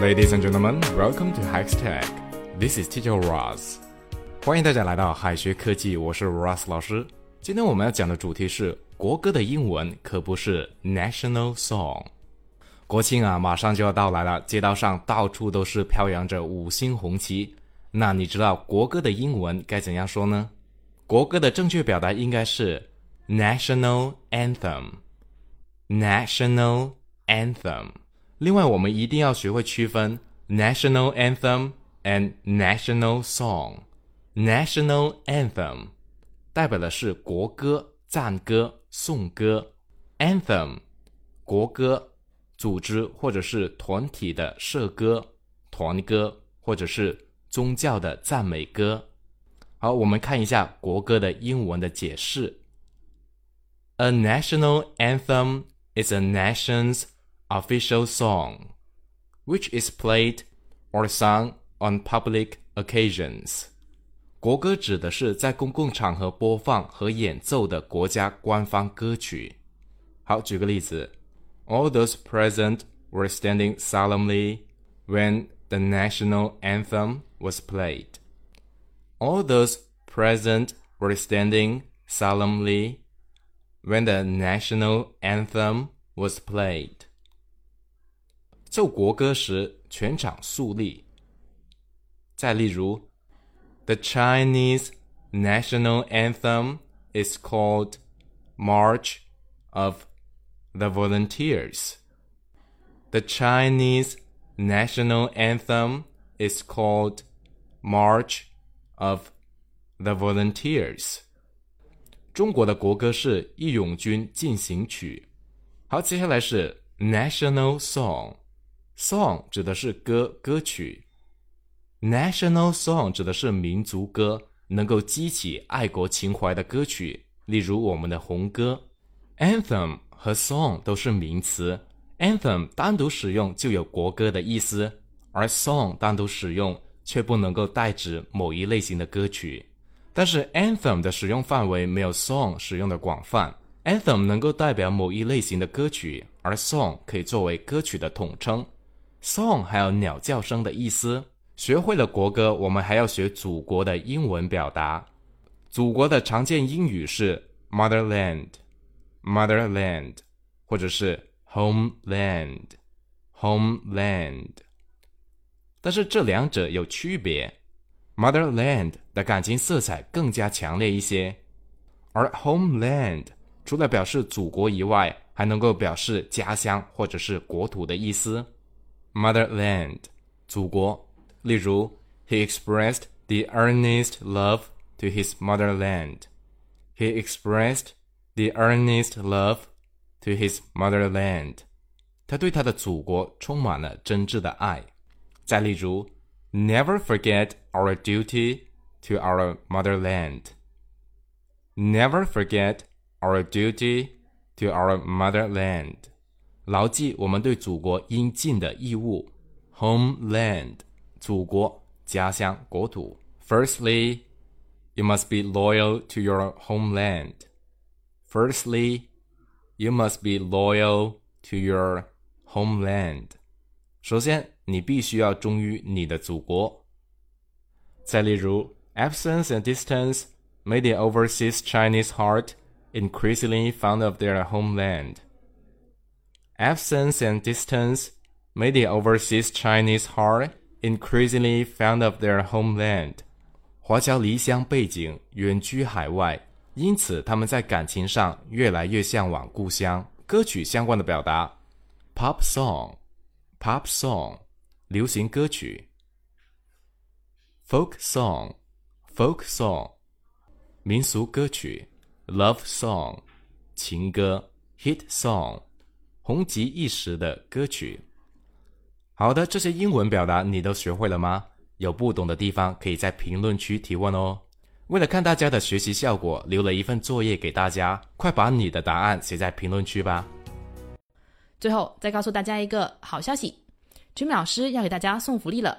Ladies and gentlemen, welcome to Hextech. This is Teacher Ross. 欢迎大家来到海学科技，我是 Ross 老师。今天我们要讲的主题是国歌的英文，可不是 national song。国庆啊，马上就要到来了，街道上到处都是飘扬着五星红旗。那你知道国歌的英文该怎样说呢？国歌的正确表达应该是 national anthem。national anthem。另外，我们一定要学会区分 national anthem and national song。national anthem 代表的是国歌、赞歌、颂歌；anthem 国歌、组织或者是团体的社歌、团歌，或者是宗教的赞美歌。好，我们看一下国歌的英文的解释：A national anthem is a nation's official song, which is played or sung on public occasions. 国歌指的是在公共场合播放和演奏的国家官方歌曲。好，举个例子，All those present were standing solemnly when the national anthem was played. All those present were standing solemnly when the national anthem was played. 奏国歌时，全场肃立。再例如，The Chinese national anthem is called March of the Volunteers. The Chinese national anthem is called March of the Volunteers. 中国的国歌是《义勇军进行曲》。好，接下来是 national song。 Song 指的是歌歌曲，National Song 指的是民族歌，能够激起爱国情怀的歌曲，例如我们的红歌。Anthem 和 Song 都是名词，Anthem 单独使用就有国歌的意思，而 Song 单独使用却不能够代指某一类型的歌曲。但是 Anthem 的使用范围没有 Song 使用的广泛，Anthem 能够代表某一类型的歌曲，而 Song 可以作为歌曲的统称。Song 还有鸟叫声的意思。学会了国歌，我们还要学祖国的英文表达。祖国的常见英语是 motherland，motherland，或者是 homeland，homeland。但是这两者有区别，motherland 的感情色彩更加强烈一些，而 homeland 除了表示祖国以外，还能够表示家乡或者是国土的意思。motherland 祖国。例如，He expressed the earnest love to his motherland. He expressed the earnest love to his motherland. 他对他的祖国充满了真挚的爱。再例如，Never forget our duty to our motherland. Never forget our duty to our motherland. 牢记我们对祖国应尽的义务。Homeland，祖国、家乡、国土。Firstly, you must be loyal to your homeland. Firstly, you must be loyal to your homeland. 首先，你必须要忠于你的祖国。再例如，absence and distance made the overseas Chinese heart increasingly fond of their homeland. Absence and distance made the overseas Chinese heart increasingly fond of their homeland. 华侨离乡背井，远居海外，因此他们在感情上越来越向往故乡。歌曲相关的表达：pop song，pop song，流行歌曲；folk song，folk song，民俗歌曲；love song，情歌；hit song。 红极一时的歌曲。好的，这些英文表达你都学会了吗？有不懂的地方可以在评论区提问哦。为了看大家的学习效果，留了一份作业给大家，快把你的答案写在评论区吧。最后再告诉大家一个好消息君老师要给大家送福利了。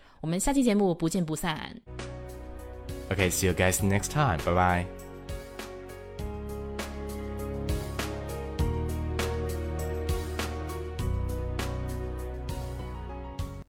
我们下期节目不见不散。Okay, see you guys next time. Bye bye.